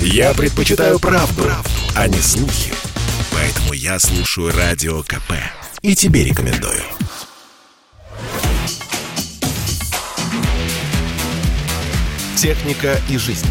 Я предпочитаю правду, правду, а не слухи. Поэтому я слушаю Радио КП. И тебе рекомендую. Техника и жизнь.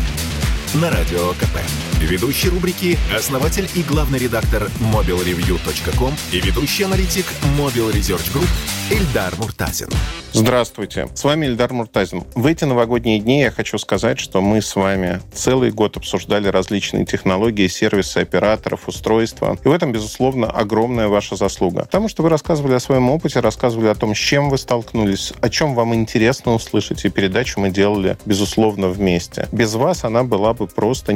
На Радио КП. Ведущий рубрики – основатель и главный редактор mobilreview.com и ведущий аналитик Mobile Research Group Эльдар Муртазин. Здравствуйте, с вами Эльдар Муртазин. В эти новогодние дни я хочу сказать, что мы с вами целый год обсуждали различные технологии, сервисы операторов, устройства. И в этом, безусловно, огромная ваша заслуга. Потому что вы рассказывали о своем опыте, рассказывали о том, с чем вы столкнулись, о чем вам интересно услышать. И передачу мы делали, безусловно, вместе. Без вас она была бы просто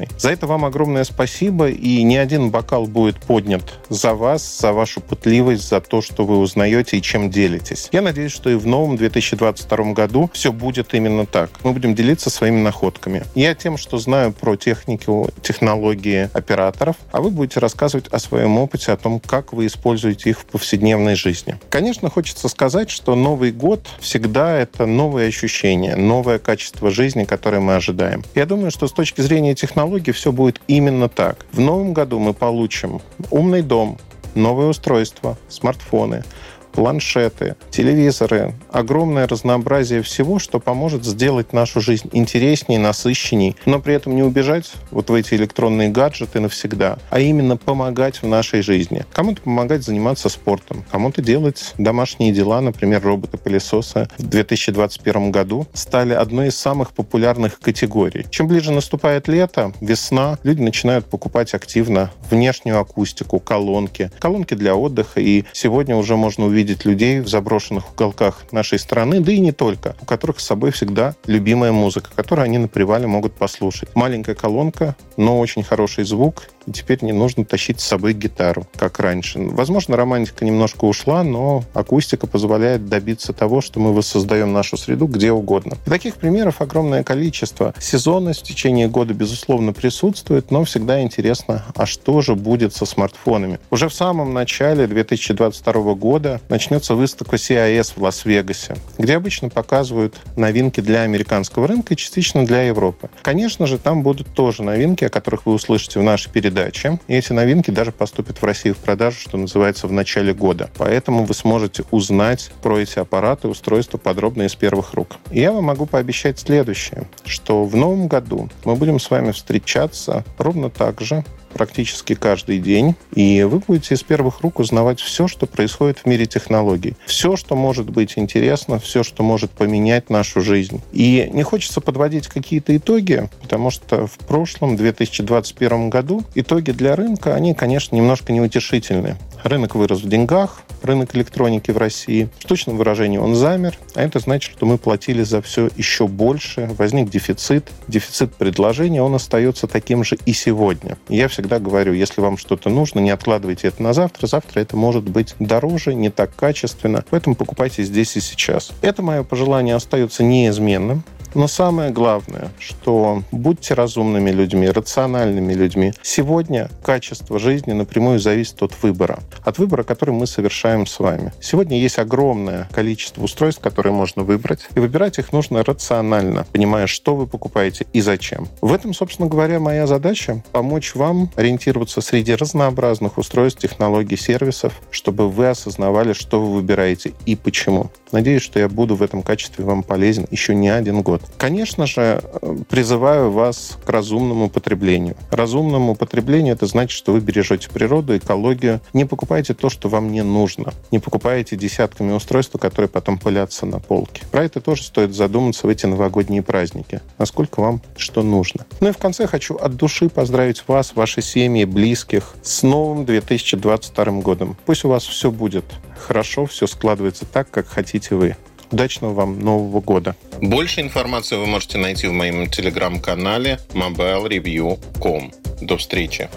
невозможной. За это вам огромное спасибо. И ни один бокал будет поднят за вас, за вашу пытливость, за то, что вы узнаете и чем делитесь. Я надеюсь, что и в новом 2022 году все будет именно так. Мы будем делиться своими находками. Я тем, что знаю про технику, технологии операторов, а вы будете рассказывать о своем опыте, о том, как вы используете их в повседневной жизни. Конечно, хочется сказать, что Новый год всегда это новые ощущения, новое качество жизни, которое мы ожидаем. Я думаю, что с точки зрения технологий все будет именно так. В новом году мы получим умный дом, новые устройства, смартфоны, планшеты, телевизоры, огромное разнообразие всего, что поможет сделать нашу жизнь интереснее, насыщенней, но при этом не убежать вот в эти электронные гаджеты навсегда, а именно помогать в нашей жизни. Кому-то помогать заниматься спортом, кому-то делать домашние дела, например, роботы-пылесосы в 2021 году стали одной из самых популярных категорий. Чем ближе наступает лето, весна, люди начинают покупать активно внешнюю акустику, колонки, колонки для отдыха, и сегодня уже можно увидеть увидеть людей в заброшенных уголках нашей страны, да и не только, у которых с собой всегда любимая музыка, которую они на привале могут послушать. Маленькая колонка, но очень хороший звук, и теперь не нужно тащить с собой гитару, как раньше. Возможно, романтика немножко ушла, но акустика позволяет добиться того, что мы воссоздаем нашу среду где угодно. И таких примеров огромное количество. Сезонность в течение года, безусловно, присутствует, но всегда интересно, а что же будет со смартфонами? Уже в самом начале 2022 года начнется выставка CIS в Лас-Вегасе, где обычно показывают новинки для американского рынка и частично для Европы. Конечно же, там будут тоже новинки, о которых вы услышите в нашей передаче. И эти новинки даже поступят в Россию в продажу, что называется, в начале года. Поэтому вы сможете узнать про эти аппараты, устройства подробно из первых рук. И я вам могу пообещать следующее, что в новом году мы будем с вами встречаться ровно так же практически каждый день, и вы будете из первых рук узнавать все, что происходит в мире технологий. Все, что может быть интересно, все, что может поменять нашу жизнь. И не хочется подводить какие-то итоги, потому что в прошлом, 2021 году, итоги для рынка, они, конечно, немножко неутешительны. Рынок вырос в деньгах, рынок электроники в России. В точном выражении он замер, а это значит, что мы платили за все еще больше, возник дефицит. Дефицит предложения, он остается таким же и сегодня. Я всегда говорю, если вам что-то нужно, не откладывайте это на завтра. Завтра это может быть дороже, не так качественно. Поэтому покупайте здесь и сейчас. Это мое пожелание остается неизменным. Но самое главное, что будьте разумными людьми, рациональными людьми. Сегодня качество жизни напрямую зависит от выбора. От выбора, который мы совершаем с вами. Сегодня есть огромное количество устройств, которые можно выбрать. И выбирать их нужно рационально, понимая, что вы покупаете и зачем. В этом, собственно говоря, моя задача — помочь вам ориентироваться среди разнообразных устройств, технологий, сервисов, чтобы вы осознавали, что вы выбираете и почему. Надеюсь, что я буду в этом качестве вам полезен еще не один год. Конечно же, призываю вас к разумному потреблению. Разумному потреблению это значит, что вы бережете природу, экологию. Не покупайте то, что вам не нужно. Не покупайте десятками устройств, которые потом пылятся на полке. Про это тоже стоит задуматься в эти новогодние праздники. Насколько вам что нужно. Ну и в конце хочу от души поздравить вас, ваши семьи, близких с новым 2022 годом. Пусть у вас все будет хорошо, все складывается так, как хотите вы. Удачного вам Нового года. Больше информации вы можете найти в моем телеграм-канале mobilereview.com. До встречи.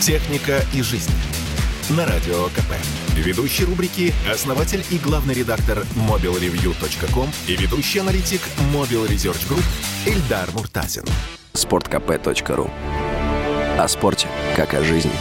Техника и жизнь. На радио КП. Ведущий рубрики – основатель и главный редактор mobilreview.com и ведущий аналитик Mobile Research Group Эльдар Муртазин. Спорткп.ру О спорте, как о жизни.